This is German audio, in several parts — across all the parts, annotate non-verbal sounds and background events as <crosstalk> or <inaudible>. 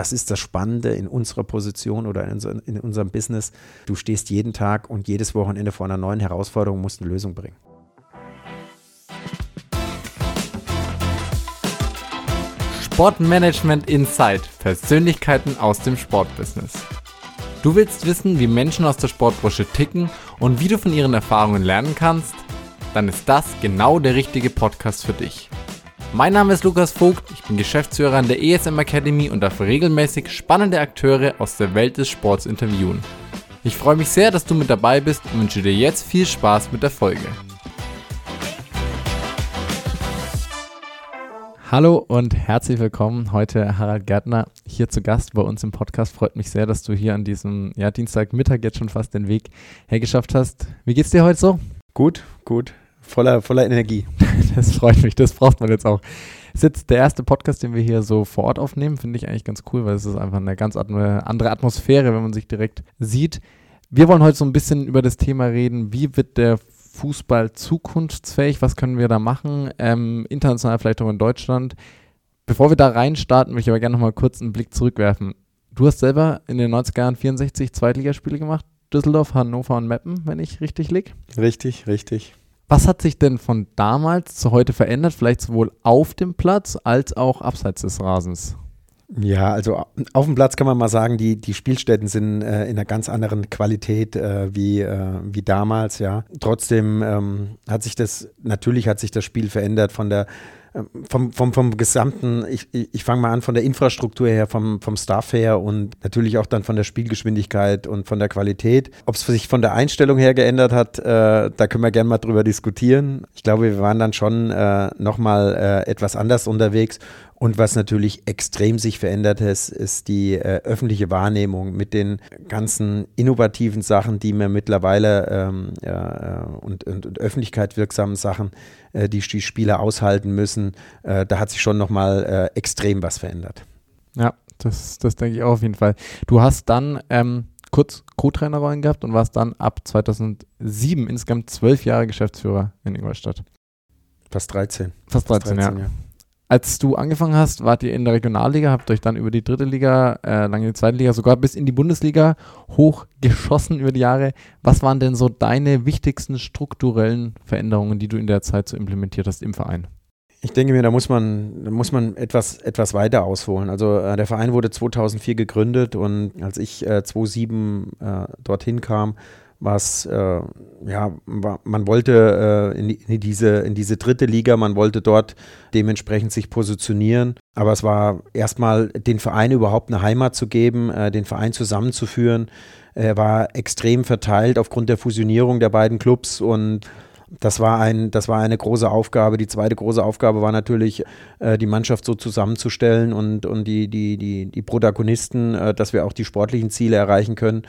das ist das Spannende in unserer Position oder in, in unserem Business. Du stehst jeden Tag und jedes Wochenende vor einer neuen Herausforderung, musst eine Lösung bringen. Sportmanagement Insight. Persönlichkeiten aus dem Sportbusiness. Du willst wissen, wie Menschen aus der Sportbranche ticken und wie du von ihren Erfahrungen lernen kannst? Dann ist das genau der richtige Podcast für dich. Mein Name ist Lukas Vogt, ich bin Geschäftsführer an der ESM Academy und darf regelmäßig spannende Akteure aus der Welt des Sports interviewen. Ich freue mich sehr, dass du mit dabei bist und wünsche dir jetzt viel Spaß mit der Folge. Hallo und herzlich willkommen. Heute Harald Gärtner hier zu Gast bei uns im Podcast. Freut mich sehr, dass du hier an diesem ja, Dienstagmittag jetzt schon fast den Weg hergeschafft hast. Wie geht's dir heute so? Gut, gut. Voller, voller Energie. <laughs> Das freut mich, das braucht man jetzt auch. Das ist jetzt der erste Podcast, den wir hier so vor Ort aufnehmen. Finde ich eigentlich ganz cool, weil es ist einfach eine ganz andere Atmosphäre, wenn man sich direkt sieht. Wir wollen heute so ein bisschen über das Thema reden, wie wird der Fußball zukunftsfähig? Was können wir da machen? Ähm, international vielleicht auch in Deutschland. Bevor wir da reinstarten, möchte ich aber gerne noch mal kurz einen Blick zurückwerfen. Du hast selber in den 90er Jahren 64 Zweitligaspiele gemacht. Düsseldorf, Hannover und Meppen, wenn ich richtig liege. Richtig, richtig. Was hat sich denn von damals zu heute verändert? Vielleicht sowohl auf dem Platz als auch abseits des Rasens? Ja, also auf dem Platz kann man mal sagen, die, die Spielstätten sind äh, in einer ganz anderen Qualität äh, wie, äh, wie damals, ja. Trotzdem ähm, hat sich das, natürlich hat sich das Spiel verändert von der vom, vom, vom gesamten, ich, ich fange mal an von der Infrastruktur her, vom, vom Staff her und natürlich auch dann von der Spielgeschwindigkeit und von der Qualität. Ob es sich von der Einstellung her geändert hat, äh, da können wir gerne mal drüber diskutieren. Ich glaube, wir waren dann schon äh, nochmal äh, etwas anders unterwegs und was natürlich extrem sich verändert ist, ist die äh, öffentliche Wahrnehmung mit den ganzen innovativen Sachen, die wir mittlerweile ähm, ja, äh, und, und, und öffentlichkeit wirksamen Sachen, äh, die die Spieler aushalten müssen. Äh, da hat sich schon nochmal äh, extrem was verändert. Ja, das, das denke ich auch auf jeden Fall. Du hast dann ähm, kurz Co-Trainerrollen gehabt und warst dann ab 2007 insgesamt zwölf Jahre Geschäftsführer in Ingolstadt. Fast 13. Fast 13, Fast 13 ja. ja. Als du angefangen hast, wart ihr in der Regionalliga, habt euch dann über die dritte Liga, äh, lange die zweite Liga, sogar bis in die Bundesliga hochgeschossen über die Jahre. Was waren denn so deine wichtigsten strukturellen Veränderungen, die du in der Zeit so implementiert hast im Verein? Ich denke mir, da muss man, da muss man etwas, etwas weiter ausholen. Also äh, der Verein wurde 2004 gegründet und als ich äh, 2007 äh, dorthin kam, was äh, ja man wollte äh, in, in, diese in diese dritte Liga, man wollte dort dementsprechend sich positionieren, aber es war erstmal den Verein überhaupt eine Heimat zu geben, äh, den Verein zusammenzuführen. Er war extrem verteilt aufgrund der Fusionierung der beiden Clubs und das war, ein, das war eine große Aufgabe. Die zweite große Aufgabe war natürlich, äh, die Mannschaft so zusammenzustellen und, und die, die, die, die Protagonisten, äh, dass wir auch die sportlichen Ziele erreichen können.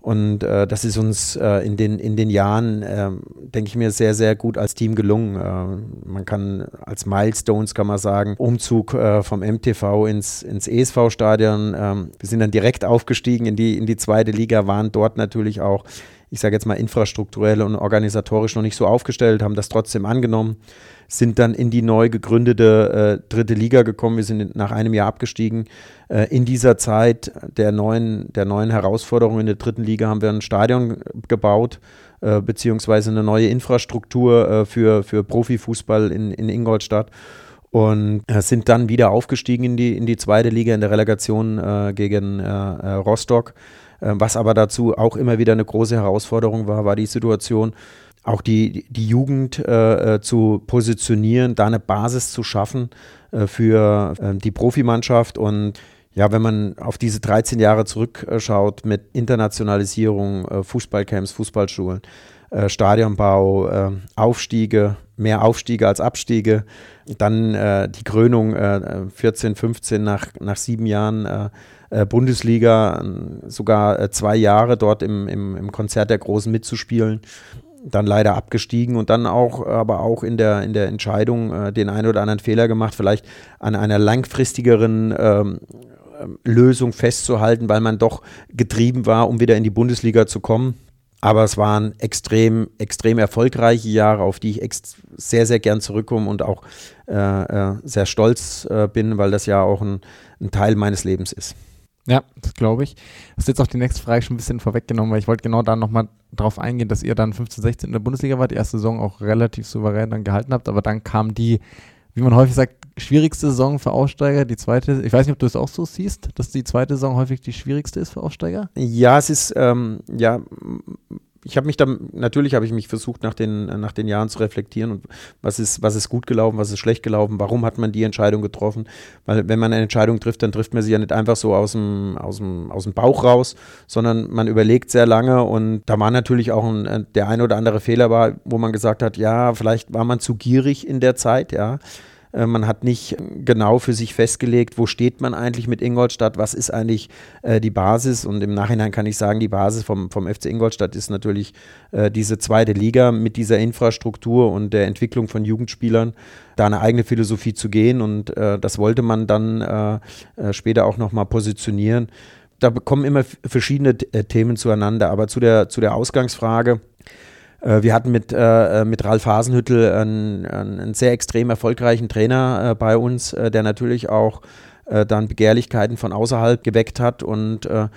Und äh, das ist uns äh, in, den, in den Jahren, äh, denke ich mir, sehr, sehr gut als Team gelungen. Äh, man kann als Milestones, kann man sagen, Umzug äh, vom MTV ins, ins ESV-Stadion. Ähm, wir sind dann direkt aufgestiegen in die, in die zweite Liga, waren dort natürlich auch, ich sage jetzt mal, infrastrukturell und organisatorisch noch nicht so aufgestellt, haben das trotzdem angenommen sind dann in die neu gegründete äh, dritte Liga gekommen. Wir sind nach einem Jahr abgestiegen. Äh, in dieser Zeit der neuen, der neuen Herausforderungen in der dritten Liga haben wir ein Stadion gebaut, äh, beziehungsweise eine neue Infrastruktur äh, für, für Profifußball in, in Ingolstadt und äh, sind dann wieder aufgestiegen in die, in die zweite Liga in der Relegation äh, gegen äh, Rostock. was aber dazu auch immer wieder eine große Herausforderung war, war die Situation, auch die, die Jugend äh, äh, zu positionieren, da eine Basis zu schaffen äh, für äh, die Profimannschaft. Und ja, wenn man auf diese 13 Jahre zurückschaut mit Internationalisierung, äh, Fußballcamps, Fußballschulen, äh, Stadionbau, Aufstiege, mehr Aufstiege als Abstiege, dann die Krönung 14, 15 nach, nach sieben Jahren. Bundesliga, sogar zwei Jahre dort im, im, im Konzert der Großen mitzuspielen dann leider abgestiegen und dann auch, aber auch in der, in der Entscheidung äh, den einen oder anderen Fehler gemacht, vielleicht an einer langfristigeren ähm, Lösung festzuhalten, weil man doch getrieben war, um wieder in die Bundesliga zu kommen. Aber es waren extrem, extrem erfolgreiche Jahre, auf die ich sehr, sehr gern zurückkomme und auch äh, äh, sehr stolz äh, bin, weil das ja auch ein, ein Teil meines Lebens ist. Ja, das glaube ich. Das ist jetzt auch die nächste Frage schon ein bisschen vorweggenommen, weil ich wollte genau da nochmal drauf eingehen, dass ihr dann 15, 16 in der Bundesliga wart, die erste Saison auch relativ souverän dann gehalten habt, aber dann kam die, wie man häufig sagt, schwierigste Saison für Aussteiger, die zweite, ich weiß nicht, ob du es auch so siehst, dass die zweite Saison häufig die schwierigste ist für Aussteiger? Ja, es ist, ähm, ja, ich habe mich dann, natürlich habe ich mich versucht, nach den, nach den Jahren zu reflektieren und was ist, was ist gut gelaufen, was ist schlecht gelaufen, warum hat man die Entscheidung getroffen. Weil wenn man eine Entscheidung trifft, dann trifft man sie ja nicht einfach so aus dem, aus dem, aus dem Bauch raus, sondern man überlegt sehr lange und da war natürlich auch ein, der ein oder andere Fehler war, wo man gesagt hat, ja, vielleicht war man zu gierig in der Zeit, ja. Äh, man hat nicht genau für sich festgelegt, wo steht man eigentlich mit Ingolstadt, was ist eigentlich äh, die Basis. Und im Nachhinein kann ich sagen, die Basis vom, vom FC Ingolstadt ist natürlich äh, diese zweite Liga mit dieser Infrastruktur und der Entwicklung von Jugendspielern, da eine eigene Philosophie zu gehen. Und äh, das wollte man dann äh, äh, später auch nochmal positionieren. Da kommen immer verschiedene Themen zueinander. Aber zu der, zu der Ausgangsfrage, äh, wir hatten mit, äh, mit Ralf Hasenhüttel einen, einen sehr extrem erfolgreichen Trainer äh, bei uns, äh, der natürlich auch äh, dann Begehrlichkeiten von außerhalb geweckt hat. Und äh,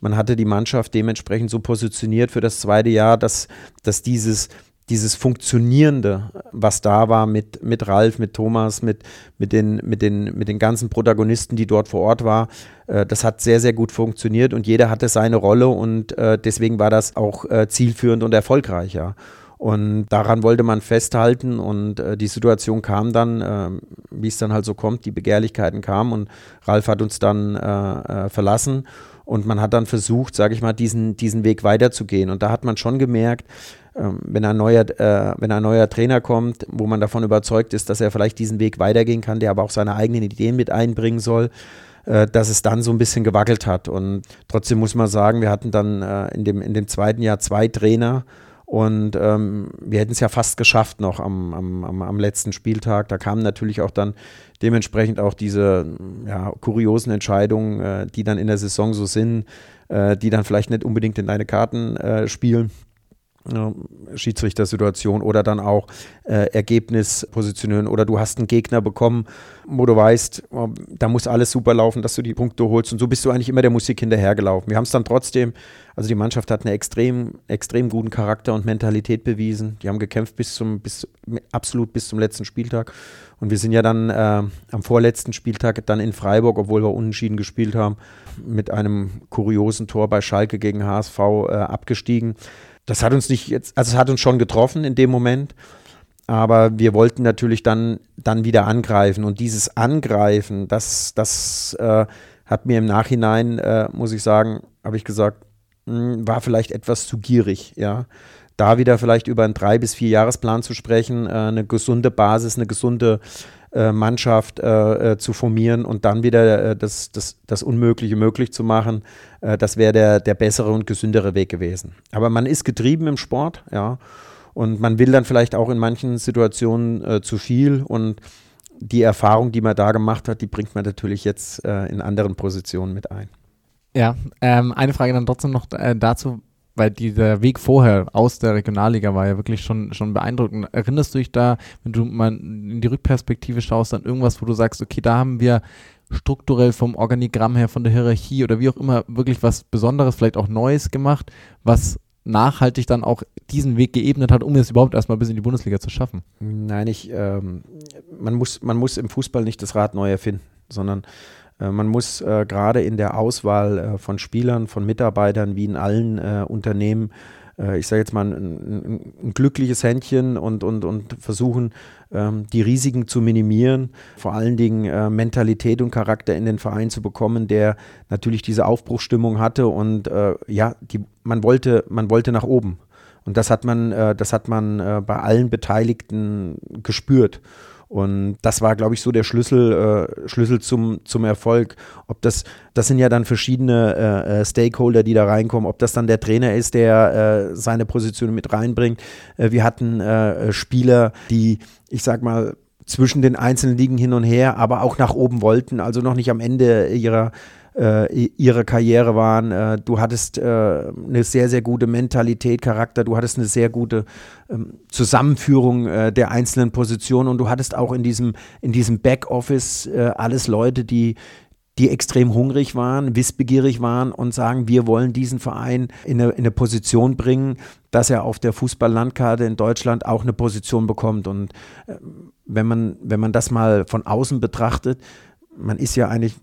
man hatte die Mannschaft dementsprechend so positioniert für das zweite Jahr, dass, dass dieses dieses Funktionierende, was da war mit, mit Ralf, mit Thomas, mit, mit, den, mit, den, mit den ganzen Protagonisten, die dort vor Ort waren, äh, das hat sehr, sehr gut funktioniert und jeder hatte seine Rolle und äh, deswegen war das auch äh, zielführend und erfolgreich. Ja. Und daran wollte man festhalten und äh, die Situation kam dann, äh, wie es dann halt so kommt, die Begehrlichkeiten kamen und Ralf hat uns dann äh, äh verlassen und man hat dann versucht, sage ich mal, diesen, diesen Weg weiterzugehen. Und da hat man schon gemerkt, wenn, ein neuer, äh, wenn ein neuer Trainer kommt, wo man davon überzeugt ist, dass er vielleicht diesen Weg weitergehen kann, der aber auch seine eigenen Ideen mit einbringen soll, äh, dass es dann so ein bisschen gewackelt hat. Und trotzdem muss man sagen, wir hatten dann äh, in, dem, in dem zweiten Jahr zwei Trainer. Und ähm, wir hätten es ja fast geschafft noch am, am, am, letzten Spieltag. Da kamen natürlich auch dann dementsprechend auch diese ja, kuriosen Entscheidungen, äh, die dann in der Saison so sind, äh, die dann vielleicht nicht unbedingt in deine Karten äh, spielen Schiedsrichtersituation oder dann auch äh, Ergebnis positionieren oder du hast einen Gegner bekommen, wo du weißt, oh, da muss alles super laufen, dass du die Punkte holst und so bist du eigentlich immer der Musik hinterhergelaufen. Wir haben es dann trotzdem, also die Mannschaft hat einen extrem, extrem guten Charakter und Mentalität bewiesen. Die haben gekämpft bis zum, bis, absolut bis zum letzten Spieltag und wir sind ja dann äh, am vorletzten Spieltag dann in Freiburg, obwohl wir unentschieden gespielt haben, mit einem kuriosen Tor bei Schalke gegen HSV äh, abgestiegen das hat uns nicht jetzt, also es hat uns schon getroffen in dem Moment, aber wir wollten natürlich dann, dann wieder angreifen und dieses Angreifen, das, das äh, hat mir im Nachhinein, äh, muss ich sagen, habe ich gesagt, mh, hm, war vielleicht etwas zu gierig, ja. Da wieder vielleicht über einen drei bis vier Jahresplan zu sprechen, äh, eine gesunde Basis, eine gesunde äh, Mannschaft äh, äh, zu formieren und dann wieder äh, das, das, das Unmögliche möglich zu machen, äh, das wäre der, der bessere und gesündere Weg gewesen. Aber man ist getrieben im Sport, ja, und man will dann vielleicht auch in manchen Situationen äh, zu viel und die Erfahrung, die man da gemacht hat, die bringt man natürlich jetzt in anderen Positionen mit ein. Ja, ähm, eine Frage dann trotzdem noch dazu weil dieser Weg vorher aus der Regionalliga war ja wirklich schon, schon beeindruckend. Erinnerst du dich da, wenn du mal in die Rückperspektive schaust, an irgendwas, wo du sagst, okay, da haben wir strukturell vom Organigramm her, von der Hierarchie oder wie auch immer wirklich was Besonderes, vielleicht auch Neues gemacht, was nachhaltig dann auch diesen Weg geebnet hat, um es überhaupt erstmal bis in die Bundesliga zu schaffen? Nein, ich, ähm, man, muss, man muss im Fußball nicht das Rad neu erfinden, sondern man muss äh, gerade in der Auswahl äh, von Spielern, von Mitarbeitern, wie in allen äh, Unternehmen, äh, ich sage jetzt mal, ein, ein, ein, glückliches Händchen und, und, und versuchen, ähm, die Risiken zu minimieren, vor allen Dingen äh, Mentalität und Charakter in den Verein zu bekommen, der natürlich diese Aufbruchsstimmung hatte und ja, die, man, wollte, man wollte nach oben. Und das hat man, das hat man bei allen Beteiligten gespürt. Und das war, glaube ich, so der Schlüssel, äh, Schlüssel zum, zum Erfolg. Ob das, das sind ja dann verschiedene äh, äh, Stakeholder, die da reinkommen, ob das dann der Trainer ist, der äh, seine Position mit reinbringt. Äh, wir hatten äh, Spieler, die, ich sag mal, zwischen den einzelnen Ligen hin und her, aber auch nach oben wollten, also noch nicht am Ende ihrer äh, ihrer Karriere waren. Äh, du hattest äh, eine sehr, sehr gute Mentalität, Charakter, du hattest eine sehr gute ähm, Zusammenführung äh, der einzelnen Positionen und du hattest auch in diesem, in diesem Backoffice äh, alles Leute, die die extrem hungrig waren, wissbegierig waren und sagen, wir wollen diesen Verein in eine, in eine Position bringen, dass er auf der Fußballlandkarte in Deutschland auch eine Position bekommt. Und äh, wenn, man, wenn man das mal von außen betrachtet, man ist ja eigentlich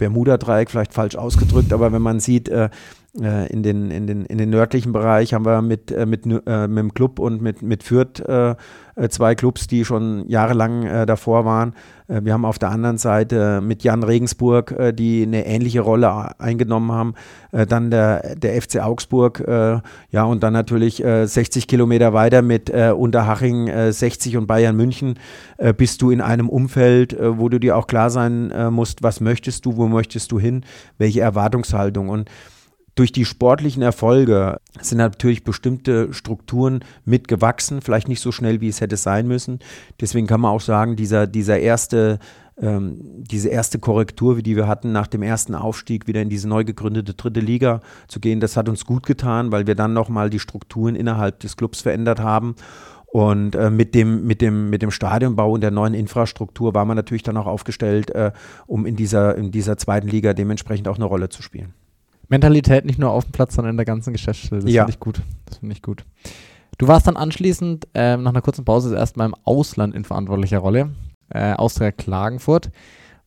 Bermuda-Dreieck vielleicht falsch ausgedrückt, aber wenn man sieht, äh, äh, in, den, in, den, in den nördlichen Bereich haben wir mit, äh, mit, äh, mit dem Club und mit, mit Fürth äh, äh, zwei Clubs, die schon jahrelang äh, davor waren. wir haben auf der anderen Seite mit Jan Regensburg, die eine ähnliche Rolle eingenommen haben. dann der, der FC Augsburg, ja, und dann natürlich 60 Kilometer weiter mit Unterhaching 60 und Bayern München bist du in einem Umfeld, wo du dir auch klar sein musst, was möchtest du, wo möchtest du hin, welche Erwartungshaltung. Und durch die sportlichen Erfolge sind natürlich bestimmte Strukturen mitgewachsen, vielleicht nicht so schnell, wie es hätte sein müssen. Deswegen kann man auch sagen, dieser, dieser erste, ähm, diese erste Korrektur, wie die wir hatten nach dem ersten Aufstieg, wieder in diese neu gegründete dritte Liga zu gehen, das hat uns gut getan, weil wir dann nochmal die Strukturen innerhalb des Clubs verändert haben. Und äh, mit, dem, mit, dem, mit dem Stadionbau und der neuen Infrastruktur war man natürlich dann auch aufgestellt, äh, um in dieser, in dieser zweiten Liga dementsprechend auch eine Rolle zu spielen. Mentalität nicht nur auf dem Platz, sondern in der ganzen Geschäftsstelle. Das ja. finde ich gut. Das finde ich gut. Du warst dann anschließend ähm, nach einer kurzen Pause erstmal im Ausland in verantwortlicher Rolle. Äh, Austria Klagenfurt.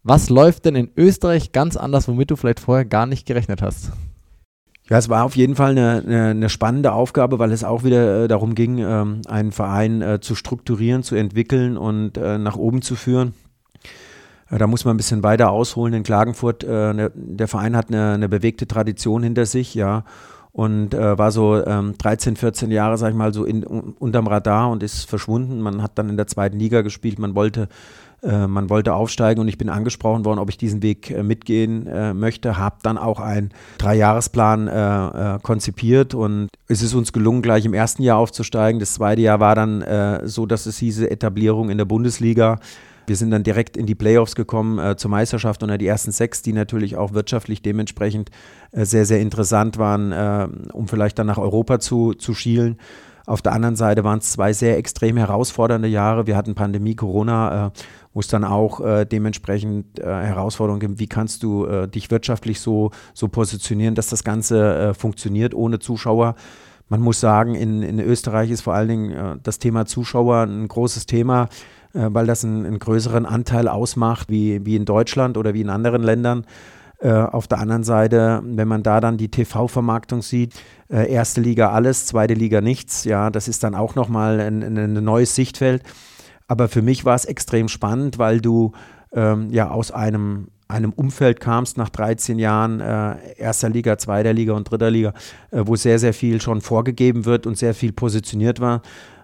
Was läuft denn in Österreich ganz anders, womit du vielleicht vorher gar nicht gerechnet hast? Ja, es war auf jeden Fall eine, eine, eine spannende Aufgabe, weil es auch wieder äh, darum ging, ähm, einen Verein äh, zu strukturieren, zu entwickeln und äh, nach oben zu führen. Da muss man ein bisschen weiter ausholen. In Klagenfurt, äh, ne, der Verein hat eine, eine, bewegte Tradition hinter sich, ja. Und äh, war so ähm, 13, 14 Jahre, sag ich mal, so in, unterm Radar und ist verschwunden. Man hat dann in der zweiten Liga gespielt. Man wollte, äh, man wollte aufsteigen und ich bin angesprochen worden, ob ich diesen Weg äh, mitgehen äh, möchte. Habe dann auch einen Dreijahresplan äh, konzipiert und es ist uns gelungen, gleich im ersten Jahr aufzusteigen. Das zweite Jahr war dann so, dass es hieße Etablierung in der Bundesliga. Wir sind dann direkt in die Playoffs gekommen äh, zur Meisterschaft unter die ersten sechs, die natürlich auch wirtschaftlich dementsprechend äh, sehr, sehr interessant waren, äh, um vielleicht dann nach Europa zu, zu schielen. Auf der anderen Seite waren es zwei sehr extrem herausfordernde Jahre. Wir hatten Pandemie, Corona, äh, wo es dann auch äh, dementsprechend äh, Herausforderungen gibt. Wie kannst du dich wirtschaftlich so, so positionieren, dass das Ganze funktioniert ohne Zuschauer? Man muss sagen, in, in Österreich ist vor allen Dingen das Thema Zuschauer ein großes Thema. Äh, weil das einen, einen, größeren Anteil ausmacht wie, wie in Deutschland oder wie in anderen Ländern. Äh, auf der anderen Seite, wenn man da dann die TV-Vermarktung sieht, äh, erste Liga alles, zweite Liga nichts, ja, das ist dann auch nochmal ein, ein, neues Sichtfeld. Aber für mich war es extrem spannend, weil du ähm, ja aus einem, einem Umfeld kamst nach 13 Jahren äh, erster Liga, zweiter Liga und dritter Liga, äh, wo sehr, sehr viel schon vorgegeben wird und sehr viel positioniert war,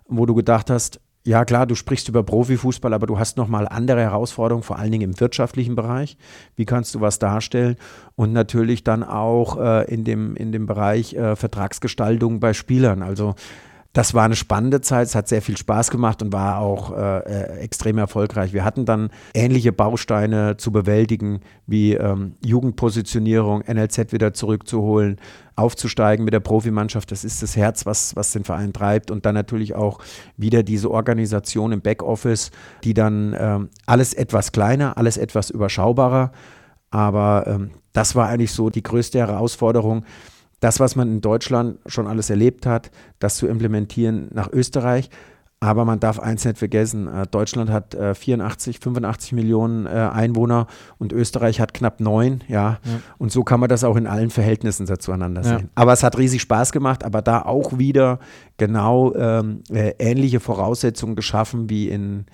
wo du gedacht hast, ja klar, du sprichst über Profifußball, aber du hast nochmal andere Herausforderungen, vor allen Dingen im wirtschaftlichen Bereich. Wie kannst du was darstellen? Und natürlich dann auch äh, in, dem, in dem Bereich äh, Vertragsgestaltung bei Spielern. Also das war eine spannende Zeit, es hat sehr viel Spaß gemacht und war auch äh, äh extrem erfolgreich. Wir hatten dann ähnliche Bausteine zu bewältigen, wie ähm, Jugendpositionierung, NLZ wieder zurückzuholen, aufzusteigen mit der Profimannschaft. Das ist das Herz, was, was den Verein treibt. Und dann natürlich auch wieder diese Organisation im Backoffice, die dann ähm, alles etwas kleiner, alles etwas überschaubarer. Aber ähm, das war eigentlich so die größte Herausforderung das, was man in Deutschland schon alles erlebt hat, das zu implementieren nach Österreich. Aber man darf eins nicht vergessen, äh, Deutschland hat 84, äh, 85 Millionen äh, Einwohner und Österreich hat knapp neun, ja? ja. Und so kann man das auch in allen Verhältnissen zueinander sehen. Ja. Aber es hat riesig Spaß gemacht, aber da auch wieder genau ähm, ähnliche Voraussetzungen geschaffen wie in,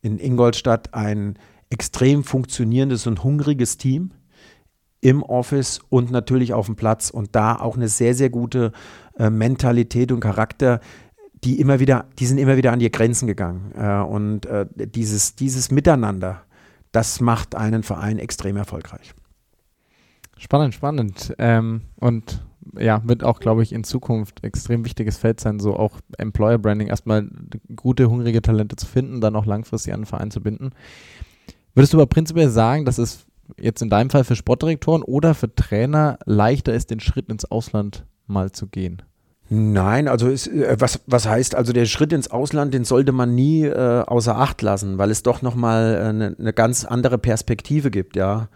in Ingolstadt. Ein extrem funktionierendes und hungriges Team, im Office und natürlich auf dem Platz und da auch eine sehr, sehr gute äh, Mentalität und Charakter, die immer wieder, die sind immer wieder an die Grenzen gegangen. Äh, und äh, dieses, dieses Miteinander, das macht einen Verein extrem erfolgreich. Spannend, spannend. Ähm, und ja, wird auch, glaube ich, in Zukunft extrem wichtiges Feld sein, so auch Employer Branding, erstmal gute, hungrige Talente zu finden, dann auch langfristig an den Verein zu binden. Würdest du aber prinzipiell sagen, dass es jetzt in deinem Fall für Sportdirektoren oder für Trainer leichter ist, den Schritt ins Ausland mal zu gehen? Nein, also es, äh, was, was heißt, also der Schritt ins Ausland, den sollte man nie äh, außer Acht lassen, weil es doch nochmal eine äh, ne ganz andere Perspektive gibt, ja.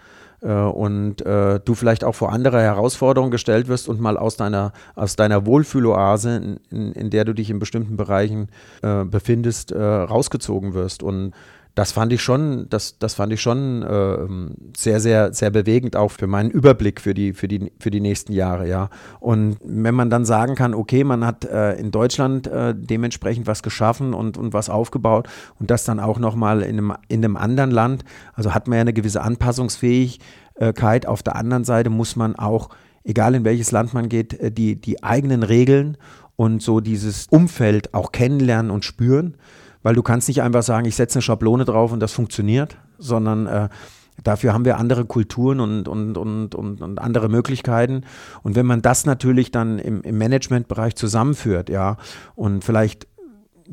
Äh, und äh, du vielleicht auch vor andere Herausforderungen gestellt wirst und mal aus deiner, aus deiner Wohlfühloase, in, in, in der du dich in bestimmten Bereichen äh, befindest, rausgezogen wirst. Und das fand ich schon, das, das fand ich schon äh, sehr, sehr, sehr bewegend auch für meinen Überblick für die, für die, für die nächsten Jahre, ja. Und wenn man dann sagen kann, okay, man hat äh, in Deutschland äh, dementsprechend was geschaffen und, und was aufgebaut und das dann auch nochmal in einem, in einem anderen Land, also hat man ja eine gewisse Anpassungsfähigkeit. Auf der anderen Seite muss man auch, egal in welches Land man geht, äh, die, die eigenen Regeln und so dieses Umfeld auch kennenlernen und spüren weil du kannst nicht einfach sagen, ich setze eine Schablone drauf und das funktioniert, sondern äh, dafür haben wir andere Kulturen und, und, und, und, und andere Möglichkeiten. Und wenn man das natürlich dann im, im Managementbereich zusammenführt, ja, und vielleicht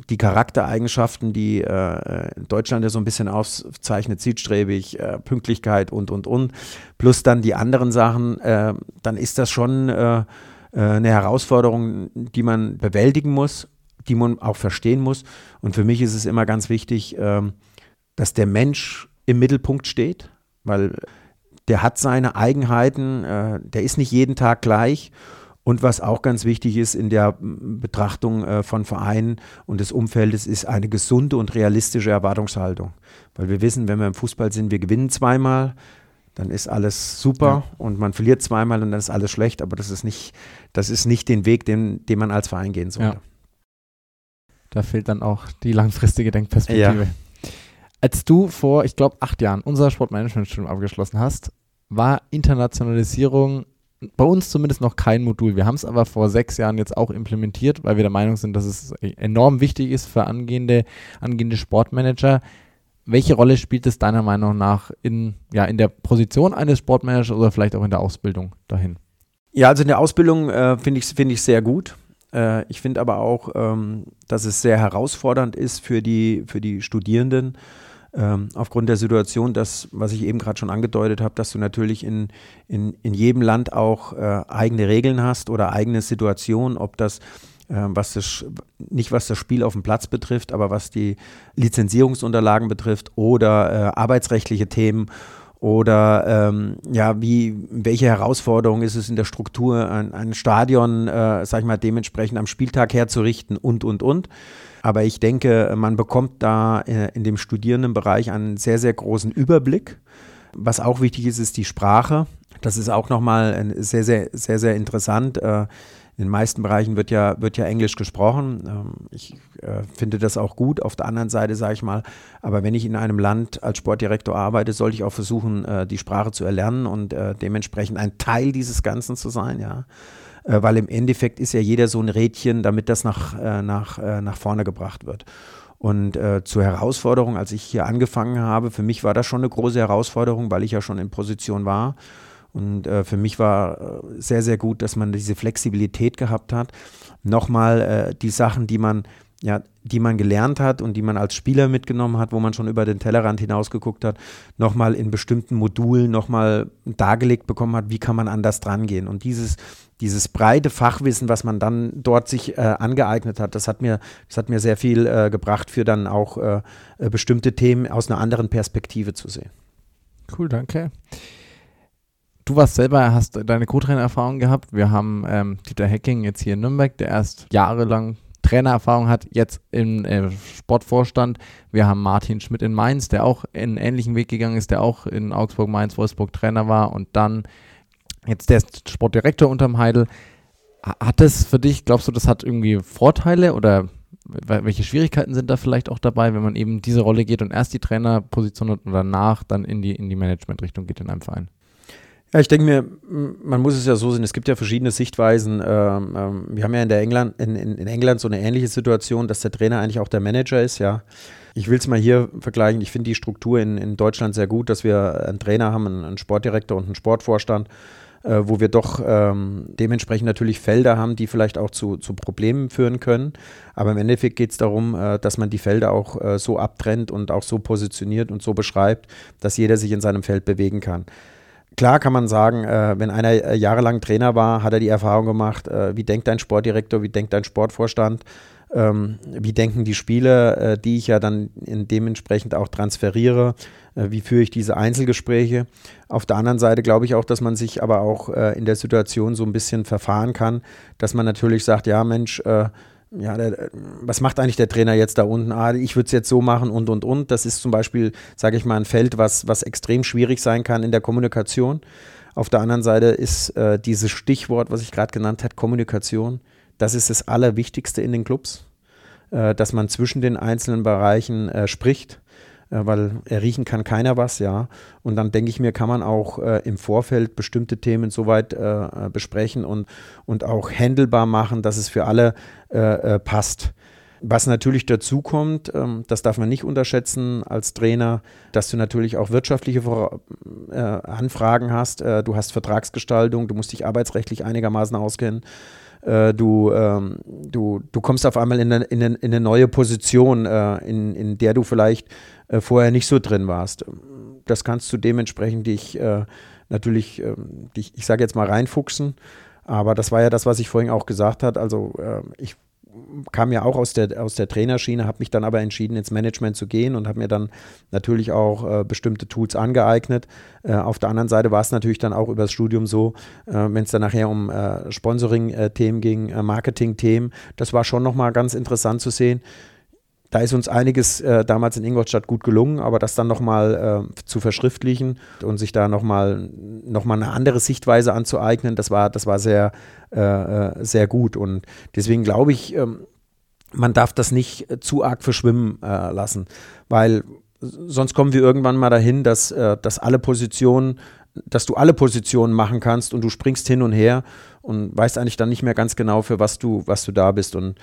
die Charaktereigenschaften, die äh, Deutschland ja so ein bisschen auszeichnet, zielstrebig, äh, Pünktlichkeit und, und, und, plus dann die anderen Sachen, äh, dann ist das schon äh, äh, eine Herausforderung, die man bewältigen muss die man auch verstehen muss. Und für mich ist es immer ganz wichtig, ähm, dass der Mensch im Mittelpunkt steht, weil der hat seine Eigenheiten, äh, der ist nicht jeden Tag gleich. Und was auch ganz wichtig ist in der Betrachtung äh, von Vereinen und des Umfeldes, ist eine gesunde und realistische Erwartungshaltung. Weil wir wissen, wenn wir im Fußball sind, wir gewinnen zweimal, dann ist alles super ja. und man verliert zweimal und dann ist alles schlecht, aber das ist nicht, das ist nicht den Weg, den, den man als Verein gehen sollte. Ja. Da fehlt dann auch die langfristige Denkperspektive. Ja. Als du vor, ich glaube, acht Jahren unser Sportmanagement-Studium abgeschlossen hast, war Internationalisierung bei uns zumindest noch kein Modul. Wir haben es aber vor sechs Jahren jetzt auch implementiert, weil wir der Meinung sind, dass es enorm wichtig ist für angehende, angehende Sportmanager. Welche Rolle spielt es deiner Meinung nach in, ja, in der Position eines Sportmanagers oder vielleicht auch in der Ausbildung dahin? Ja, also in der Ausbildung äh, finde ich es find sehr gut. Äh, ich finde aber auch, ähm, dass es sehr herausfordernd ist für die, für die Studierenden, ähm, aufgrund der Situation, dass, was ich eben gerade schon angedeutet habe, dass du natürlich in, in, in jedem Land auch äh, eigene Regeln hast oder eigene Situationen, ob das äh, was das, nicht was das Spiel auf dem Platz betrifft, aber was die Lizenzierungsunterlagen betrifft oder äh, arbeitsrechtliche Themen oder ähm, ja, wie, welche Herausforderung ist es in der Struktur, ein, ein Stadion, äh, sag ich mal, dementsprechend am Spieltag herzurichten und, und, und. Aber ich denke, man bekommt da äh, in dem Studierendenbereich einen sehr, sehr großen Überblick. Was auch wichtig ist, ist die Sprache. Das ist auch nochmal sehr, sehr, sehr, sehr interessant. Äh, in den meisten Bereichen wird ja, wird ja Englisch gesprochen. Ähm, ich äh, finde das auch gut. Auf der anderen Seite sage ich mal, aber wenn ich in einem Land als Sportdirektor arbeite, sollte ich auch versuchen, äh, die Sprache zu erlernen und äh, dementsprechend ein Teil dieses Ganzen zu sein, ja. Weil im Endeffekt ist ja jeder so ein Rädchen, damit das nach, nach, nach vorne gebracht wird. Und äh, zur Herausforderung, als ich hier angefangen habe, für mich war das schon eine große Herausforderung, weil ich ja schon in Position war. Und äh, für mich war äh, sehr, sehr gut, dass man diese Flexibilität gehabt hat. Nochmal äh, die Sachen, die man, ja, die man gelernt hat und die man als Spieler mitgenommen hat, wo man schon über den Tellerrand hinausgeguckt hat, nochmal in bestimmten Modulen nochmal dargelegt bekommen hat, wie kann man anders drangehen. Und dieses, dieses breite Fachwissen, was man dann dort sich äh, angeeignet hat, das hat mir, das hat mir sehr viel äh, gebracht, für dann auch äh, bestimmte Themen aus einer anderen Perspektive zu sehen. Cool, danke du warst selber, hast deine Co-Trainer-Erfahrung gehabt. Wir haben ähm, Dieter Hecking jetzt hier in Nürnberg, der erst jahrelang Trainererfahrung hat, jetzt im äh, Sportvorstand. Wir haben Martin Schmidt in Mainz, der auch einen ähnlichen Weg gegangen ist, der auch in Augsburg, Mainz, Wolfsburg Trainer war und dann jetzt der Sportdirektor unterm Heidel. Hat das für dich, glaubst du, das hat irgendwie Vorteile oder welche Schwierigkeiten sind da vielleicht auch dabei, wenn man eben diese Rolle geht und erst die Trainerposition hat und danach dann in die, in die Managementrichtung geht in einem Verein? Ja, ich denke mir, man muss es ja so sehen, es gibt ja verschiedene Sichtweisen. Ähm, ähm, wir haben ja in, der England, in, in, in, England so eine ähnliche Situation, dass der Trainer eigentlich auch der Manager ist, ja. Ich will es mal hier vergleichen. Ich finde die Struktur in, in Deutschland sehr gut, dass wir einen Trainer haben, einen, einen Sportdirektor und einen Sportvorstand. äh, wo wir doch ähm, dementsprechend natürlich Felder haben, die vielleicht auch zu, zu Problemen führen können. Aber im Endeffekt geht es darum, äh, dass man die Felder auch äh, so abtrennt und auch so positioniert und so beschreibt, dass jeder sich in seinem Feld bewegen kann. Klar kann man sagen, äh, wenn einer äh, jahrelang Trainer war, hat er die Erfahrung gemacht, äh, wie denkt dein Sportdirektor, wie denkt dein Sportvorstand, ähm, wie denken die Spieler, äh, die ich ja dann dementsprechend auch transferiere, äh, wie führe ich diese Einzelgespräche. Auf der anderen Seite glaube ich auch, dass man sich aber auch in der Situation so ein bisschen verfahren kann, dass man natürlich sagt, ja Mensch, ja, der, was macht eigentlich der Trainer jetzt da unten? Ah, ich würde es jetzt so machen und und und. Das ist zum Beispiel, sage ich mal, ein Feld, was, was extrem schwierig sein kann in der Kommunikation. Auf der anderen Seite ist äh, dieses Stichwort, was ich gerade genannt habe, Kommunikation, das ist das Allerwichtigste in den Clubs, äh, dass man zwischen den einzelnen Bereichen äh, spricht, weil riechen kann keiner was, ja. Und dann denke ich mir, kann man auch äh, im Vorfeld bestimmte Themen soweit äh, besprechen und, und auch handelbar machen, dass es für alle passt. Was natürlich dazu kommt, ähm, das darf man nicht unterschätzen als Trainer, dass du natürlich auch wirtschaftliche äh, Anfragen hast. Äh, du hast Vertragsgestaltung, du musst dich arbeitsrechtlich einigermaßen auskennen. Äh, du, ähm, du, du kommst auf einmal in eine, in eine, in eine neue Position, in, in der du vielleicht vorher nicht so drin warst. Das kannst du dementsprechend dich natürlich, ähm, ich sage jetzt mal, reinfuchsen. Aber das war ja das, was ich vorhin auch gesagt habe. Also ich kam ja auch aus der, aus der Trainerschiene, habe mich dann aber entschieden, ins Management zu gehen und habe mir dann natürlich auch äh, bestimmte Tools angeeignet. Äh, auf der anderen Seite war es natürlich dann auch über das Studium so, äh, wenn es dann nachher um äh, Sponsoring-Themen ging, äh, Marketing-Themen, das war schon nochmal ganz interessant zu sehen da ist uns einiges äh, damals in Ingolstadt gut gelungen, aber das dann nochmal äh, zu verschriftlichen und sich da nochmal noch mal eine andere Sichtweise anzueignen, das war, das war sehr, äh, äh sehr gut. Und deswegen glaube ich, ähm, man darf das nicht zu arg verschwimmen äh, lassen, weil sonst kommen wir irgendwann mal dahin, dass, äh, dass alle Positionen dass du alle Positionen machen kannst und du springst hin und her und weißt eigentlich dann nicht mehr ganz genau, für was du, was du da bist. Und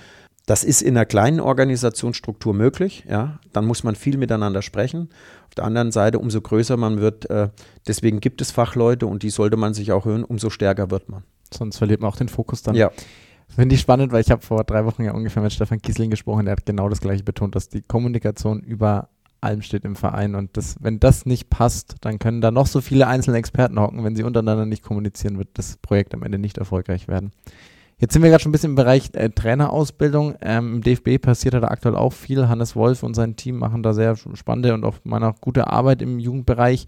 das ist in einer kleinen Organisationsstruktur möglich, ja. Dann muss man viel miteinander sprechen. Auf der anderen Seite, umso größer man wird, äh, deswegen gibt es Fachleute und die sollte man sich auch hören, umso stärker wird man. Sonst verliert man auch den Fokus dann. Ja. Finde ich spannend, weil ich habe vor drei Wochen ja ungefähr mit Stefan Kiesling gesprochen, der hat genau das gleiche betont, dass die Kommunikation über allem steht im Verein und das, wenn das nicht passt, dann können da noch so viele einzelne Experten hocken, wenn sie untereinander nicht kommunizieren, wird das Projekt am Ende nicht erfolgreich werden. Jetzt sind wir gerade schon ein bisschen im Bereich äh, Trainerausbildung. Ähm, Im DFB passiert da aktuell auch viel. Hannes Wolf und sein Team machen da sehr spannende und auch meiner gute Arbeit im Jugendbereich.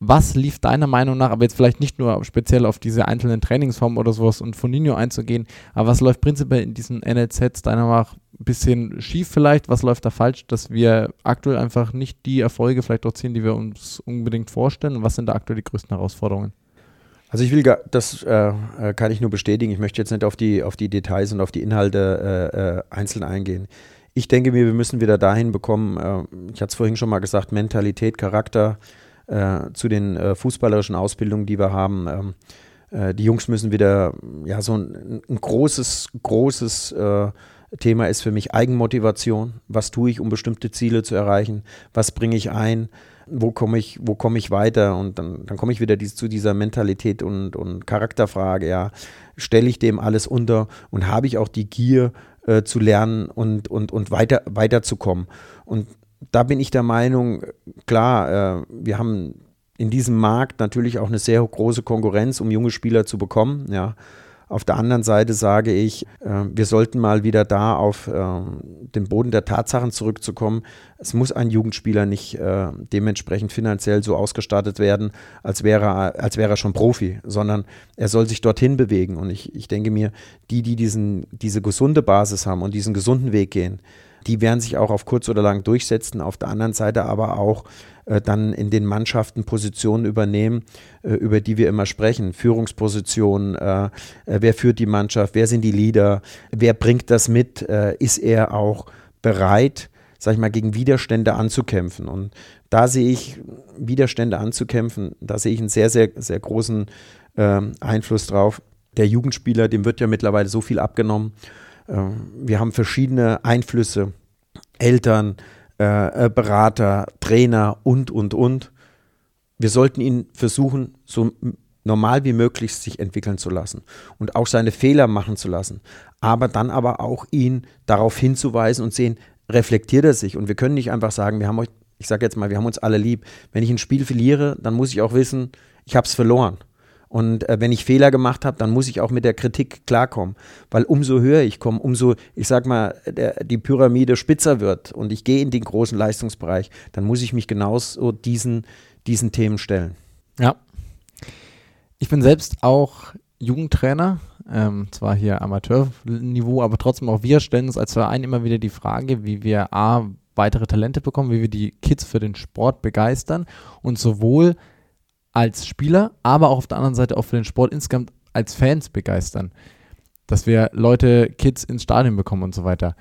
Was lief deiner Meinung nach, aber jetzt vielleicht nicht nur speziell auf diese einzelnen Trainingsformen oder sowas und von Nino einzugehen, aber was läuft prinzipiell in diesen NLZs deiner Meinung nach ein bisschen schief vielleicht? Was läuft da falsch, dass wir aktuell einfach nicht die Erfolge vielleicht auch ziehen, die wir uns unbedingt vorstellen? Und was sind da aktuell die größten Herausforderungen? Also ich will, das äh, äh, kann ich nur bestätigen. Ich möchte jetzt nicht auf die, auf die Details und auf die Inhalte äh, äh, einzeln eingehen. Ich denke mir, wir müssen wieder dahin bekommen, äh, ich hatte es vorhin schon mal gesagt, Mentalität, Charakter äh, zu den fußballerischen Ausbildungen, die wir haben. Ähm, die Jungs müssen wieder, ja, so ein, ein großes, großes Thema ist für mich Eigenmotivation. Was tue ich, um bestimmte Ziele zu erreichen? Was bringe ich ein? Wo komme ich, wo komme ich weiter? Und dann, dann komme ich wieder dies, zu dieser Mentalität und, und Charakterfrage, ja. Stelle ich dem alles unter und habe ich auch die Gier äh, zu lernen und, und, und weiter, weiterzukommen? Und da bin ich der Meinung, klar, äh, wir haben in diesem Markt natürlich auch eine sehr große Konkurrenz, um junge Spieler zu bekommen, ja. Auf der anderen Seite sage ich, äh, wir sollten mal wieder da auf äh, den Boden der Tatsachen zurückzukommen. Es muss ein Jugendspieler nicht äh, dementsprechend finanziell so ausgestattet werden, als wäre, als wäre er schon Profi, sondern er soll sich dorthin bewegen. Und ich, ich denke mir, die, die diesen, diese gesunde Basis haben und diesen gesunden Weg gehen, die werden sich auch auf kurz oder lang durchsetzen. Auf der anderen Seite aber auch äh, dann in den Mannschaften Positionen übernehmen, äh, über die wir immer sprechen. Führungspositionen, äh, wer führt die Mannschaft, wer sind die Leader, wer bringt das mit, ist er auch bereit, sag ich mal, gegen Widerstände anzukämpfen. Und da sehe ich Widerstände anzukämpfen, da sehe ich einen sehr, sehr, sehr großen ähm, Einfluss drauf. Der Jugendspieler, dem wird ja mittlerweile so viel abgenommen. Ähm, wir haben verschiedene Einflüsse, Eltern, äh, äh, Berater, Trainer und, und, und. Wir sollten ihn versuchen, so normal wie möglich sich entwickeln zu lassen und auch seine Fehler machen zu lassen, aber dann aber auch ihn darauf hinzuweisen und sehen, reflektiert er sich und wir können nicht einfach sagen, wir haben euch, ich sage jetzt mal, wir haben uns alle lieb. Wenn ich ein Spiel verliere, dann muss ich auch wissen, ich habe es verloren. Und äh, wenn ich Fehler gemacht habe, dann muss ich auch mit der Kritik klarkommen. Weil umso höher ich komme, umso, ich sag mal, der, die Pyramide spitzer wird und ich gehe in den großen Leistungsbereich, dann muss ich mich genauso diesen, diesen Themen stellen. Ja. Ich bin selbst auch Jugendtrainer, ähm, zwar hier Amateurniveau, aber trotzdem auch wir stellen uns als Verein immer wieder die Frage, wie wir A, weitere Talente bekommen, wie wir die Kids für den Sport begeistern und sowohl als Spieler, aber auch auf der anderen Seite auch für den Sport insgesamt als Fans begeistern. Dass wir Leute, Kids ins Stadion bekommen und so weiter.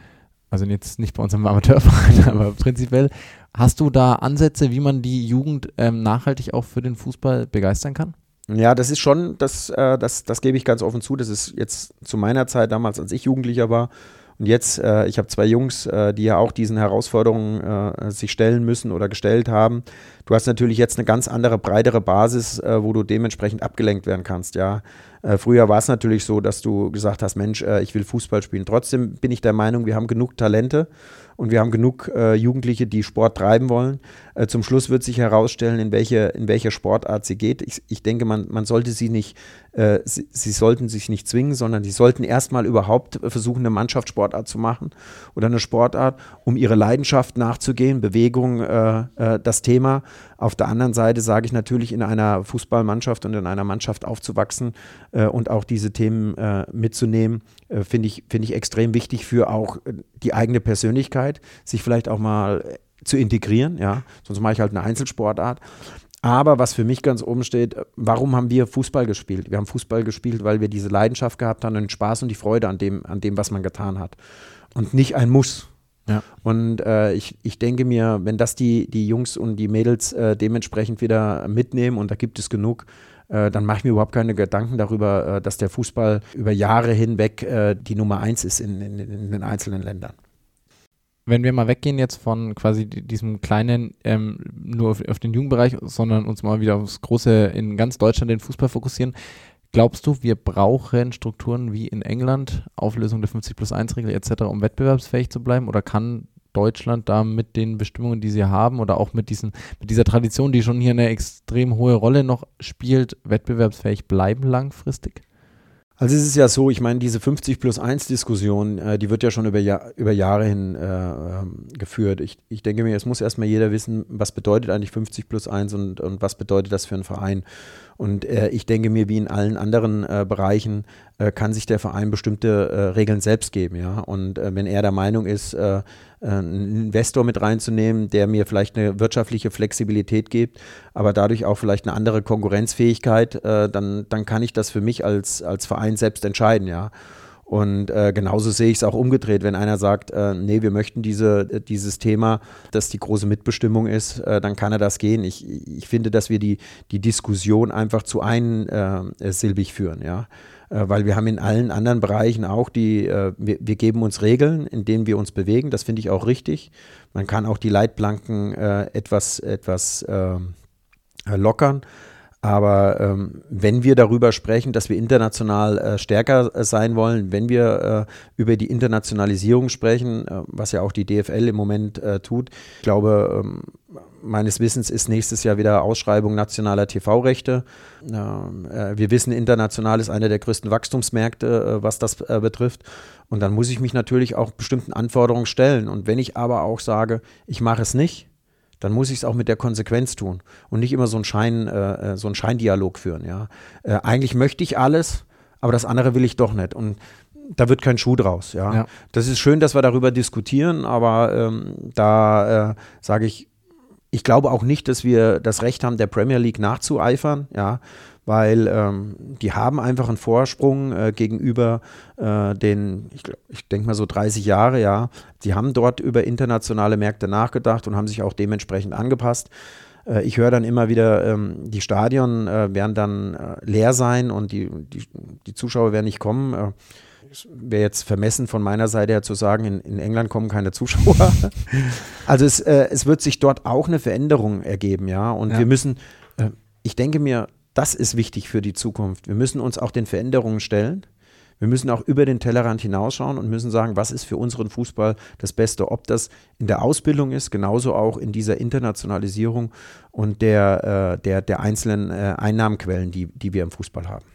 Also jetzt nicht bei uns im Amateurverein, <laughs> aber prinzipiell. Hast du da Ansätze, wie man die Jugend ähm, nachhaltig auch für den Fußball begeistern kann? Ja, das ist schon, das, äh, das, das gebe ich ganz offen zu. Das ist jetzt zu meiner Zeit damals, als ich Jugendlicher war, und jetzt, äh, ich habe zwei Jungs, äh, die ja auch diesen Herausforderungen äh, sich stellen müssen oder gestellt haben. Du hast natürlich jetzt eine ganz andere, breitere Basis, äh, wo du dementsprechend abgelenkt werden kannst, ja. Äh, früher war es natürlich so, dass du gesagt hast, Mensch, äh, ich will Fußball spielen. Trotzdem bin ich der Meinung, wir haben genug Talente und wir haben genug Jugendliche, die Sport treiben wollen. zum Schluss wird sich herausstellen, in welche, in welche Sportart sie geht. Ich, ich denke, man, man sollte sie nicht äh, sie, sie, sollten sich nicht zwingen, sondern sie sollten erstmal überhaupt versuchen, eine Mannschaftssportart zu machen oder eine Sportart, um ihre Leidenschaft nachzugehen, Bewegung, äh, äh, das Thema. Auf der anderen Seite sage ich natürlich, in einer Fußballmannschaft und in einer Mannschaft aufzuwachsen äh, und auch diese Themen äh, mitzunehmen, äh, finde ich, find ich extrem wichtig für auch die eigene Persönlichkeit, sich vielleicht auch mal zu integrieren, ja, sonst mache ich halt eine Einzelsportart. Aber was für mich ganz oben steht, warum haben wir Fußball gespielt? Wir haben Fußball gespielt, weil wir diese Leidenschaft gehabt haben und den Spaß und die Freude an dem, an dem was man getan hat. Und nicht ein Muss. Ja. Und äh, ich, ich denke mir, wenn das die, die Jungs und die Mädels äh, dementsprechend wieder mitnehmen, und da gibt es genug, äh, dann mache ich mir überhaupt keine Gedanken darüber, äh, dass der Fußball über Jahre hinweg äh, die Nummer eins ist in, in, in den einzelnen Ländern wenn wir mal weggehen jetzt von quasi diesem kleinen, ähm, nur auf, auf, den Jugendbereich, sondern uns mal wieder aufs große, in ganz Deutschland den Fußball fokussieren, glaubst du, wir brauchen Strukturen wie in England, Auflösung der 50 plus 1 Regel etc., um wettbewerbsfähig zu bleiben? Oder kann Deutschland da mit den Bestimmungen, die sie haben oder auch mit, diesen, mit dieser Tradition, die schon hier eine extrem hohe Rolle noch spielt, wettbewerbsfähig bleiben langfristig? Also es ist ja so, ich meine, diese 50 plus 1 Diskussion, äh, die wird ja schon über, Jahr, über Jahre hin äh, ähm, geführt. Ich, ich denke mir, es muss erstmal jeder wissen, was bedeutet eigentlich 50 plus 1 und, und was bedeutet das für einen Verein. Und äh, ich denke mir, wie in allen anderen äh, Bereichen äh, kann sich der Verein bestimmte äh, Regeln selbst geben. Ja? Und äh, wenn er der Meinung ist, äh, einen Investor mit reinzunehmen, der mir vielleicht eine wirtschaftliche Flexibilität gibt, aber dadurch auch vielleicht eine andere Konkurrenzfähigkeit, dann, dann kann ich das für mich als, als Verein selbst entscheiden. Ja? Und äh, genauso sehe ich es auch umgedreht, wenn einer sagt, äh, nee, wir möchten diese, äh, dieses Thema, das die große Mitbestimmung ist, äh, dann kann er das gehen. Ich, ich finde, dass wir die, die Diskussion einfach zu einsilbig äh, führen, ja. Äh, weil wir haben in allen anderen Bereichen auch die, wir, wir, geben uns Regeln, in denen wir uns bewegen. Das finde ich auch richtig. Man kann auch die Leitplanken etwas, etwas ähm, lockern. Aber ähm, wenn wir darüber sprechen, dass wir international äh, stärker äh, sein wollen, wenn wir äh, über die Internationalisierung sprechen, äh, was ja auch die DFL im Moment äh, tut, ich glaube, ähm, meines Wissens ist nächstes Jahr wieder Ausschreibung nationaler TV-Rechte. Ähm, äh, wir wissen, international ist einer der größten Wachstumsmärkte, was das betrifft. Und dann muss ich mich natürlich auch bestimmten Anforderungen stellen. Und wenn ich aber auch sage, ich mache es nicht, dann muss ich es auch mit der Konsequenz tun und nicht immer so einen Schein, äh, äh, so einen Scheindialog führen. Ja? Äh, eigentlich möchte ich alles, aber das andere will ich doch nicht. Und da wird kein Schuh draus. Ja? ja. Das ist schön, dass wir darüber diskutieren, aber ähm, da äh, sage ich, ich glaube auch nicht, dass wir das Recht haben, der Premier League nachzueifern. Ja? Weil ähm, die haben einfach einen Vorsprung äh, gegenüber äh, den, ich, ich denke mal so 30 Jahre, ja. Die haben dort über internationale Märkte nachgedacht und haben sich auch dementsprechend angepasst. Äh, ich höre dann immer wieder, ähm, die Stadien äh, werden dann äh, leer sein und die, die, die, Zuschauer werden nicht kommen. Äh, wäre jetzt vermessen von meiner Seite her zu sagen, in, in England kommen keine Zuschauer. <laughs> also es, es wird sich dort auch eine Veränderung ergeben, ja. Und ja. wir müssen, ich denke mir, das ist wichtig für die Zukunft. Wir müssen uns auch den Veränderungen stellen. Wir müssen auch über den Tellerrand hinausschauen und müssen sagen, was ist für unseren Fußball das Beste, ob das in der Ausbildung ist, genauso auch in dieser Internationalisierung und der, äh, der, der einzelnen äh, Einnahmenquellen, die, die wir im Fußball haben.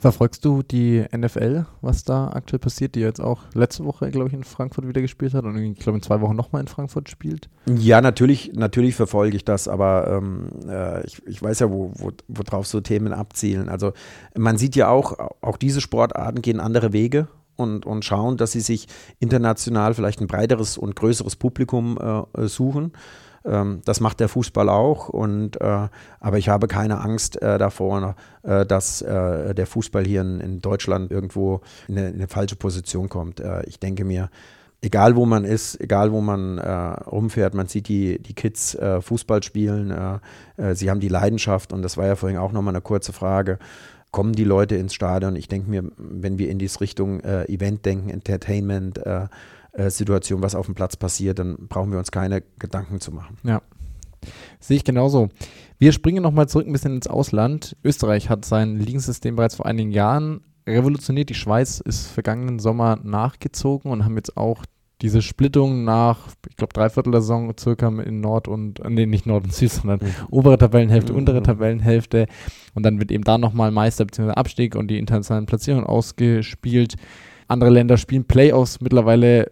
Verfolgst du die NFL, was da aktuell passiert, die jetzt auch letzte Woche, glaube ich, in Frankfurt wieder gespielt hat und ich glaube in zwei Wochen nochmal in Frankfurt spielt? Ja, natürlich, natürlich verfolge ich das, aber ähm, äh, ich, ich weiß ja, wo, wo, worauf so Themen abzielen. Also man sieht ja auch, auch diese Sportarten gehen andere Wege und, und schauen, dass sie sich international vielleicht ein breiteres und größeres Publikum äh, suchen. Ähm, das macht der Fußball auch. Und, äh, aber ich habe keine Angst äh, davor, äh, dass äh, der Fußball hier in, in Deutschland irgendwo in eine, in eine, falsche Position kommt. Äh, ich denke mir, egal wo man ist, egal wo man äh, rumfährt, man sieht die, die Kids Fußball spielen, sie haben die Leidenschaft. Und das war ja vorhin auch nochmal eine kurze Frage kommen die Leute ins Stadion. Ich denke mir, wenn wir in diese Richtung äh, Event denken, Entertainment, äh, Situation, was auf dem Platz passiert, dann brauchen wir uns keine Gedanken zu machen. Ja. Sehe ich genauso. Wir springen nochmal zurück ein bisschen ins Ausland. Österreich hat sein Ligensystem bereits vor einigen Jahren revolutioniert. Die Schweiz ist vergangenen Sommer nachgezogen und haben jetzt auch diese Splittung nach, ich glaube, dreiviertel der Saison circa in Nord und, äh, nee, nicht Nord und Süd, sondern mhm. obere Tabellenhälfte, mhm. untere Tabellenhälfte. Und dann wird eben da nochmal Meister bzw. Abstieg und die internationalen Platzierungen ausgespielt. Andere Länder spielen Playoffs mittlerweile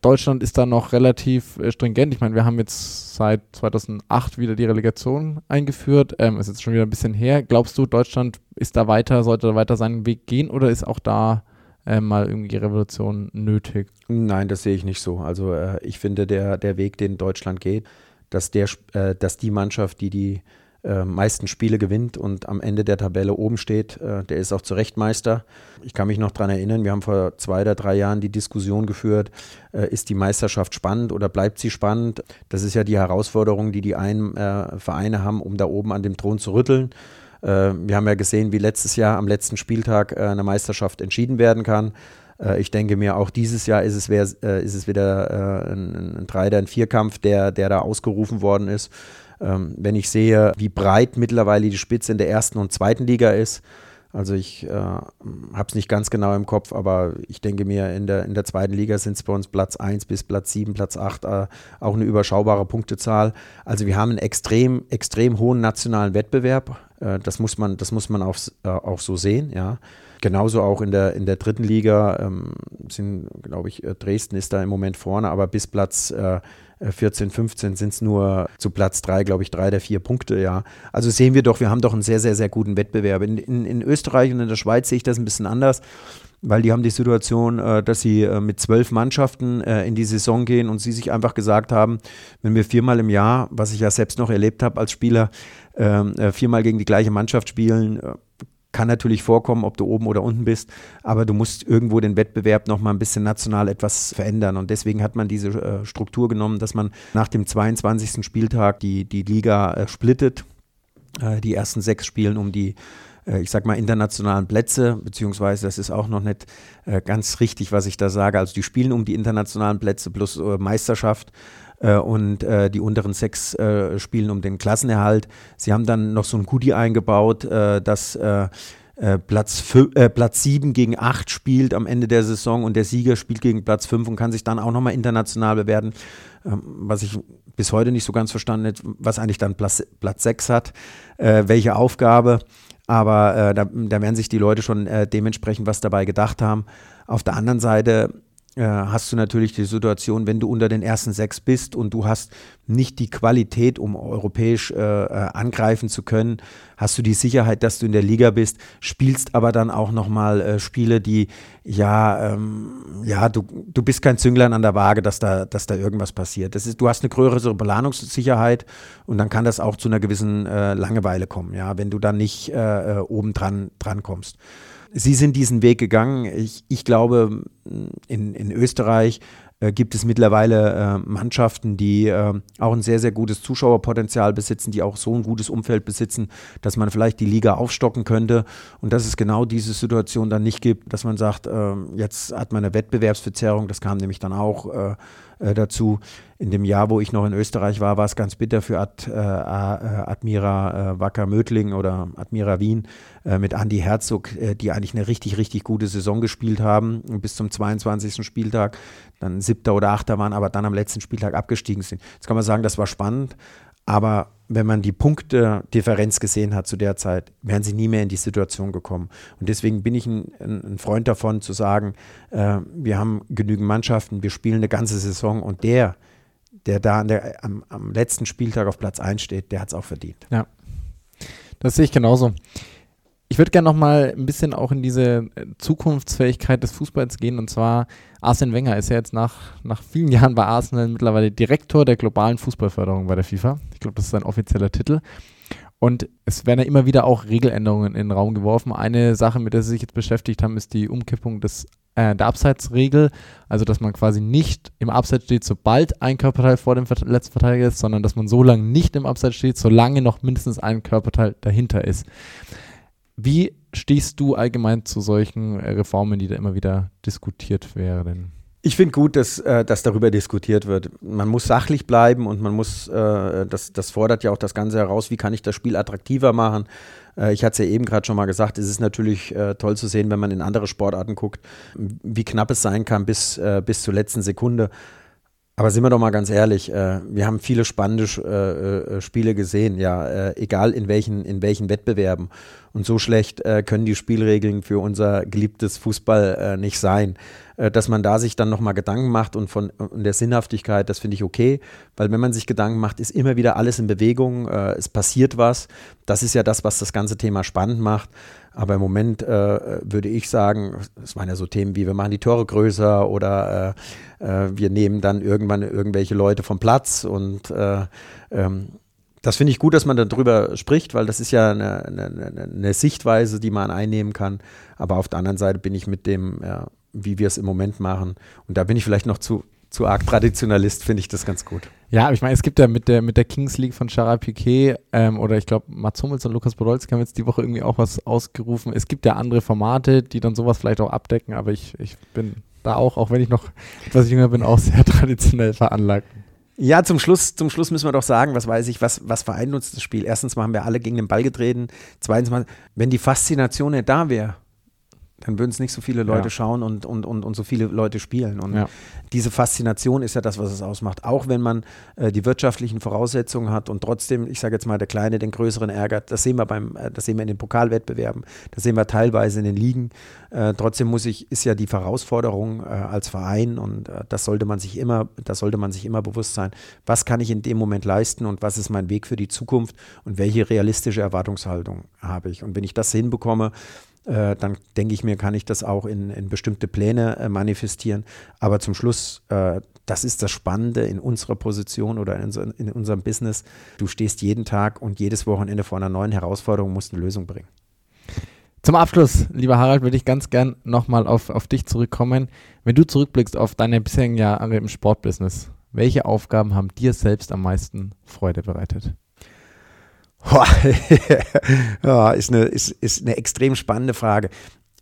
Deutschland ist da noch relativ äh, stringent. Ich meine, wir haben jetzt seit 2008 wieder die Relegation eingeführt. Ähm, ist jetzt schon wieder ein bisschen her. Glaubst du, Deutschland ist da weiter, sollte da weiter seinen Weg gehen oder ist auch da äh, mal irgendwie Revolution nötig? Nein, das sehe ich nicht so. Also äh, ich finde, der, der Weg, den Deutschland geht, dass, der, äh, dass die Mannschaft, die die äh, meisten Spiele gewinnt und am Ende der Tabelle oben steht, äh, der ist auch zu Recht Meister. Ich kann mich noch daran erinnern, wir haben vor zwei oder drei Jahren die Diskussion geführt, äh, ist die Meisterschaft spannend oder bleibt sie spannend? Das ist ja die Herausforderung, die die einen äh, Vereine haben, um da oben an dem Thron zu rütteln. Äh, wir haben ja gesehen, wie letztes Jahr am letzten Spieltag äh, eine Meisterschaft entschieden werden kann. Ich denke mir, auch dieses Jahr ist es, wär, ist es wieder ein, ein Dreier-, ein Vierkampf, der, der da ausgerufen worden ist. Ähm, wenn ich sehe, wie breit mittlerweile die Spitze in der ersten und zweiten Liga ist, also ich äh, habe es nicht ganz genau im Kopf, aber ich denke mir, in der, in der zweiten Liga sind es bei uns Platz 1 bis Platz 7, Platz 8, äh, auch eine überschaubare Punktezahl. Also wir haben einen extrem, extrem hohen nationalen Wettbewerb. Äh, das muss man, das muss man auch, äh, auch so sehen, ja. Genauso auch in der, in der dritten Liga ähm, sind, glaube ich, äh, Dresden ist da im Moment vorne, aber bis Platz äh, 14, 15 sind es nur zu Platz 3, glaube ich, drei der vier Punkte, ja. Also sehen wir doch, wir haben doch einen sehr, sehr, sehr guten Wettbewerb. In, in, in Österreich und in der Schweiz sehe ich das ein bisschen anders weil die haben die Situation, äh, dass sie äh, mit zwölf Mannschaften äh, in die Saison gehen und sie sich einfach gesagt haben, wenn wir viermal im Jahr, was ich ja selbst noch erlebt habe als Spieler, ähm, viermal gegen die gleiche Mannschaft spielen, kann natürlich vorkommen, ob du oben oder unten bist, aber du musst irgendwo den Wettbewerb noch mal ein bisschen national etwas verändern. Und deswegen hat man diese äh, Struktur genommen, dass man nach dem 22. Spieltag die, die Liga äh, splittet. Äh, die ersten sechs spielen um die ich sag mal, internationalen Plätze, beziehungsweise das ist auch noch nicht ganz richtig, was ich da sage. Also die spielen um die internationalen Plätze plus Meisterschaft äh, und äh, die unteren sechs äh, spielen um den Klassenerhalt. Sie haben dann noch so ein Goodie eingebaut, äh, dass äh, äh, Platz, Platz 7 gegen 8 spielt am Ende der Saison und der Sieger spielt gegen Platz 5 und kann sich dann auch nochmal international bewerten, ähm, was ich bis heute nicht so ganz verstanden habe, was eigentlich dann Platz, Platz 6 hat, welche Aufgabe. Aber da, da, werden sich die Leute schon dementsprechend was dabei gedacht haben. Auf der anderen Seite äh, hast du natürlich die Situation, wenn du unter den ersten sechs bist und du hast nicht die Qualität, um europäisch äh, äh, angreifen zu können, hast du die Sicherheit, dass du in der Liga bist, spielst aber dann auch nochmal äh, Spiele, die, ja, ähm, ja, du, du bist kein Zünglein an der Waage, dass da, dass da irgendwas passiert. Das ist, du hast eine größere Planungssicherheit und dann kann das auch zu einer gewissen äh, Langeweile kommen, ja, wenn du dann nicht äh, oben dran, dran kommst. Sie sind diesen Weg gegangen. Ich, ich glaube, in, in Österreich äh, gibt es mittlerweile äh, Mannschaften, die äh, auch ein sehr, sehr gutes Zuschauerpotenzial besitzen, die auch so ein gutes Umfeld besitzen, dass man vielleicht die Liga aufstocken könnte und dass es genau diese Situation dann nicht gibt, dass man sagt, ähm, jetzt hat man eine Wettbewerbsverzerrung, das kam nämlich dann auch äh, äh, dazu. In dem Jahr, wo ich noch in Österreich war, war es ganz bitter für Ad, äh, Admira äh, Wacker Mödling oder Admira Wien äh, mit Andy Herzog, äh, die eigentlich eine richtig, richtig gute Saison gespielt haben, bis zum 22. Spieltag, dann siebter oder achter waren, aber dann am letzten Spieltag abgestiegen sind. Jetzt kann man sagen, das war spannend, aber wenn man die Punktedifferenz gesehen hat zu der Zeit, wären sie nie mehr in die Situation gekommen. Und deswegen bin ich ein, ein Freund davon zu sagen, äh, wir haben genügend Mannschaften, wir spielen eine ganze Saison und der, der da der, am, am, letzten Spieltag auf Platz 1 steht, der hat es auch verdient. Ja, das sehe ich genauso. Ich würde gerne noch mal ein bisschen auch in diese äh, Zukunftsfähigkeit des Fußballs gehen. Und zwar, Arsene Wenger ist ja jetzt nach, nach vielen Jahren bei Arsenal mittlerweile Direktor der globalen Fußballförderung bei der FIFA. Ich glaube, das ist sein offizieller Titel. Und es werden ja immer wieder auch Regeländerungen in den Raum geworfen. Eine Sache, mit der sie sich jetzt beschäftigt haben, ist die Umkippung des, äh, der Abseitsregel. Also, dass man quasi nicht im Abseits steht, sobald ein Körperteil vor dem letzten Verteidiger ist, sondern dass man so lange nicht im Abseits steht, solange noch mindestens ein Körperteil dahinter ist. Wie stehst du allgemein zu solchen äh, Reformen, die da immer wieder diskutiert werden? Ich finde gut, dass, äh, dass darüber diskutiert wird. Man muss sachlich bleiben und man muss, äh, das, das fordert ja auch das Ganze heraus, wie kann ich das Spiel attraktiver machen. Äh, ich hatte es ja eben gerade schon mal gesagt, es ist natürlich äh, toll zu sehen, wenn man in andere Sportarten guckt, wie knapp es sein kann bis, äh, bis zur letzten Sekunde. Aber sind wir doch mal ganz ehrlich, äh, wir haben viele spannende äh, äh, Spiele gesehen, ja, äh, egal in welchen, in welchen Wettbewerben. Und so schlecht äh, können die Spielregeln für unser geliebtes Fußball äh, nicht sein. dass man da sich dann nochmal Gedanken macht und von und der Sinnhaftigkeit, das finde ich okay, weil wenn man sich Gedanken macht, ist immer wieder alles in Bewegung, es passiert was. Das ist ja das, was das ganze Thema spannend macht. Aber im Moment äh, würde ich sagen, es waren ja so Themen wie, wir machen die Tore größer oder äh, äh, wir nehmen dann irgendwann irgendwelche Leute vom Platz und äh, ähm, das finde ich gut, dass man darüber spricht, weil das ist ja eine, eine, eine, Sichtweise, die man einnehmen kann. Aber auf der anderen Seite bin ich mit dem, ja, wie wir es im Moment machen, und da bin ich vielleicht noch zu, zu arg Traditionalist, finde ich das ganz gut. Ja, aber ich meine, es gibt ja mit der, mit der Kings League von Gerard Piquet ähm, oder ich glaube, Mats Hummels und Lukas Podolski haben jetzt die Woche irgendwie auch was ausgerufen. Es gibt ja andere Formate, die dann sowas vielleicht auch abdecken, aber ich, ich bin da auch, auch wenn ich noch etwas jünger bin, auch sehr <laughs> traditionell veranlagt. Ja, zum Schluss, zum Schluss müssen wir doch sagen, was weiß ich, was, was vereint uns das Spiel? Erstens mal haben wir alle gegen den Ball getreten. Zweitens mal, wenn die Faszination nicht da wäre, dann würden es nicht so viele Leute ja. schauen und, und, und, und so viele Leute spielen. Und ja. diese Faszination ist ja das, was es ausmacht. Auch wenn man äh, die wirtschaftlichen Voraussetzungen hat und trotzdem, ich sage jetzt mal, der Kleine den Größeren ärgert, das sehen wir beim, äh, das sehen wir in den Pokalwettbewerben, das sehen wir teilweise in den Ligen. Äh, trotzdem muss ich, ist ja die Herausforderung äh, als Verein und äh, das sollte man sich immer, das sollte man sich immer bewusst sein. Was kann ich in dem Moment leisten und was ist mein Weg für die Zukunft und welche realistische Erwartungshaltung habe ich? Und wenn ich das hinbekomme, äh, dann denke ich mir, kann ich das auch in, in bestimmte Pläne äh, manifestieren. Aber zum Schluss, äh, das ist das Spannende in unserer Position oder in, in, unserem Business. Du stehst jeden Tag und jedes Wochenende vor einer neuen Herausforderung, musst eine Lösung bringen. Zum Abschluss, lieber Harald, würde ich ganz gern nochmal auf, auf dich zurückkommen. Wenn du zurückblickst auf deine bisherigen Jahre im Sportbusiness, welche Aufgaben haben dir selbst am meisten Freude bereitet? <laughs> ja, ist, eine, ist, ist eine extrem spannende Frage.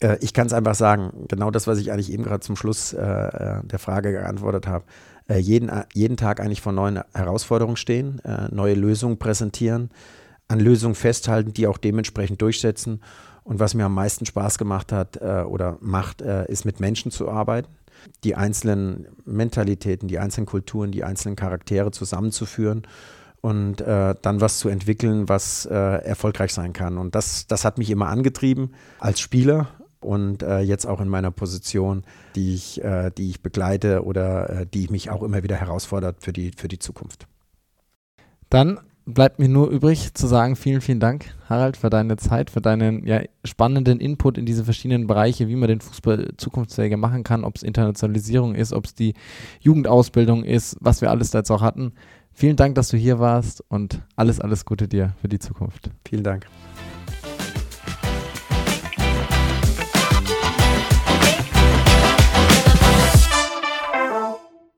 Äh, ich kann es einfach sagen, genau das, was ich eigentlich eben gerade zum Schluss äh, äh der Frage geantwortet habe. Jeden, jeden Tag eigentlich vor neuen Herausforderungen stehen, neue Lösungen präsentieren, an Lösungen festhalten, die auch dementsprechend durchsetzen. Und was mir am meisten Spaß gemacht hat oder macht, ist mit Menschen zu arbeiten, die einzelnen Mentalitäten, die einzelnen Kulturen, die einzelnen Charaktere zusammenzuführen und äh, dann was zu entwickeln, was äh, erfolgreich sein kann. Und das, das hat mich immer angetrieben als Spieler und äh, jetzt auch in meiner Position, die ich, äh, die ich begleite oder äh, die mich auch immer wieder herausfordert für die, für die Zukunft. Dann bleibt mir nur übrig zu sagen, vielen, vielen Dank, Harald, für deine Zeit, für deinen ja, spannenden Input in diese verschiedenen Bereiche, wie man den Fußball zukunftsfähiger machen kann, ob es Internationalisierung ist, ob es die Jugendausbildung ist, was wir alles da jetzt auch hatten. Vielen Dank, dass du hier warst und alles, alles Gute dir für die Zukunft. Vielen Dank.